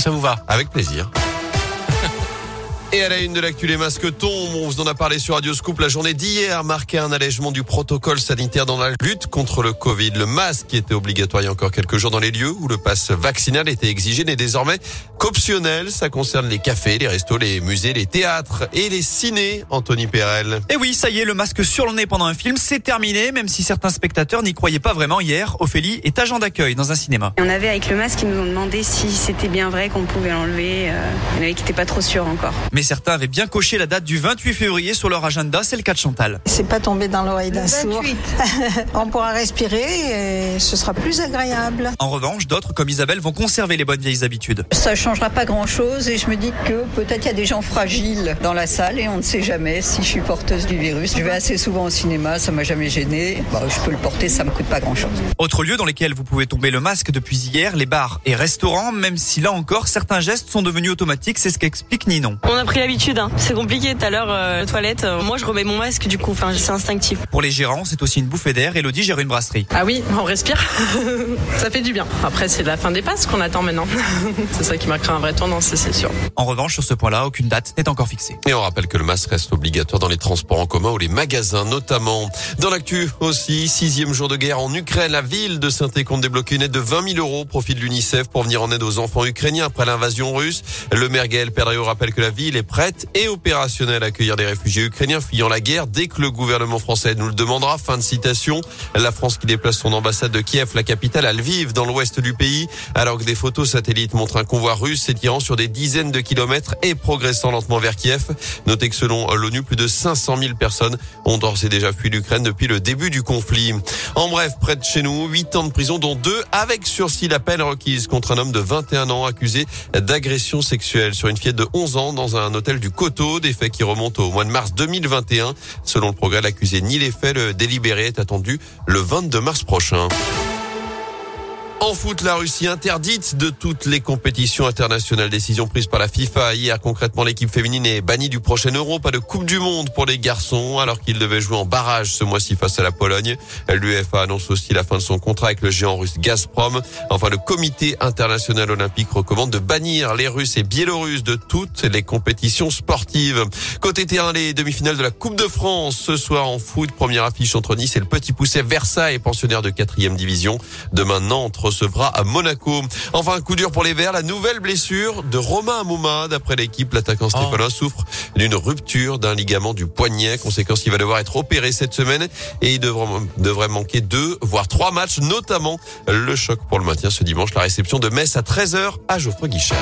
Ça vous va? Avec plaisir. Et à la une de l'actu, les masques tombent. On vous en a parlé sur Radio Scoop. La journée d'hier marquait un allègement du protocole sanitaire dans la lutte contre le Covid. Le masque qui était obligatoire il y a encore quelques jours dans les lieux où le pass vaccinal était exigé n'est désormais qu'optionnel. Ça concerne les cafés, les restos, les musées, les théâtres et les cinés. Anthony Perel. Et oui, ça y est, le masque sur le nez pendant un film, c'est terminé, même si certains spectateurs n'y croyaient pas vraiment hier. Ophélie est agent d'accueil dans un cinéma. On avait avec le masque, ils nous ont demandé si c'était bien vrai qu'on pouvait l'enlever. Euh, il y en avait qui n'étaient pas trop sûrs encore. Mais certains avaient bien coché la date du 28 février sur leur agenda, c'est le cas de Chantal. C'est pas tombé dans l'oreille d'un sourd. On pourra respirer et ce sera plus agréable. En revanche, d'autres comme Isabelle vont conserver les bonnes vieilles habitudes. Ça changera pas grand chose et je me dis que peut-être il y a des gens fragiles dans la salle et on ne sait jamais si je suis porteuse du virus. Je vais assez souvent au cinéma, ça m'a jamais gêné. Bah, je peux le porter, ça me coûte pas grand chose. Autre lieu dans lesquels vous pouvez tomber le masque depuis hier, les bars et restaurants, même si là encore certains gestes sont devenus automatiques, c'est ce qu'explique Ninon. On a pris l'habitude Hein. C'est compliqué tout à l'heure, euh, toilette. Euh, moi, je remets mon masque du coup. Enfin, c'est instinctif. Pour les gérants, c'est aussi une bouffée d'air. Elodie gère une brasserie. Ah oui, on respire. ça fait du bien. Après, c'est la fin des passes qu'on attend maintenant. c'est ça qui marquera un vrai tournant, c'est sûr. En revanche, sur ce point-là, aucune date n'est encore fixée. Et on rappelle que le masque reste obligatoire dans les transports en commun ou les magasins, notamment. Dans l'actu aussi, sixième jour de guerre en Ukraine, la ville de Saint-Étienne compte débloquer une aide de 20 000 euros au profit de l'UNICEF pour venir en aide aux enfants ukrainiens après l'invasion russe. Le maire Gaël rappelle que la ville prête et opérationnelle à accueillir des réfugiés ukrainiens fuyant la guerre dès que le gouvernement français nous le demandera. Fin de citation. La France qui déplace son ambassade de Kiev, la capitale, à Lviv, dans l'ouest du pays, alors que des photos satellites montrent un convoi russe s'étirant sur des dizaines de kilomètres et progressant lentement vers Kiev. Notez que selon l'ONU, plus de 500 000 personnes ont d'ores et déjà fui l'Ukraine depuis le début du conflit. En bref, près de chez nous, 8 ans de prison, dont deux avec sursis peine requise contre un homme de 21 ans accusé d'agression sexuelle sur une fillette de 11 ans dans un hôtel du Coteau. Des faits qui remonte au mois de mars 2021. Selon le progrès, l'accusé ni les faits, le délibéré est attendu le 22 mars prochain. En foot, la Russie interdite de toutes les compétitions internationales. Décision prise par la FIFA hier. Concrètement, l'équipe féminine est bannie du prochain Euro. Pas de Coupe du Monde pour les garçons, alors qu'ils devaient jouer en barrage ce mois-ci face à la Pologne. L'UEFA annonce aussi la fin de son contrat avec le géant russe Gazprom. Enfin, le Comité international olympique recommande de bannir les Russes et Biélorusses de toutes les compétitions sportives. Côté terrain, les demi-finales de la Coupe de France ce soir en foot. Première affiche entre Nice et le Petit Pousset Versailles, pensionnaire de quatrième division. Demain, Nantes recevra à Monaco. Enfin, un coup dur pour les Verts, la nouvelle blessure de Romain Amouma. D'après l'équipe, l'attaquant stéphanois souffre d'une rupture d'un ligament du poignet. Conséquence, il va devoir être opéré cette semaine et il devrait, devrait manquer deux, voire trois matchs, notamment le choc pour le maintien ce dimanche, la réception de Metz à 13h à Geoffroy Guichard.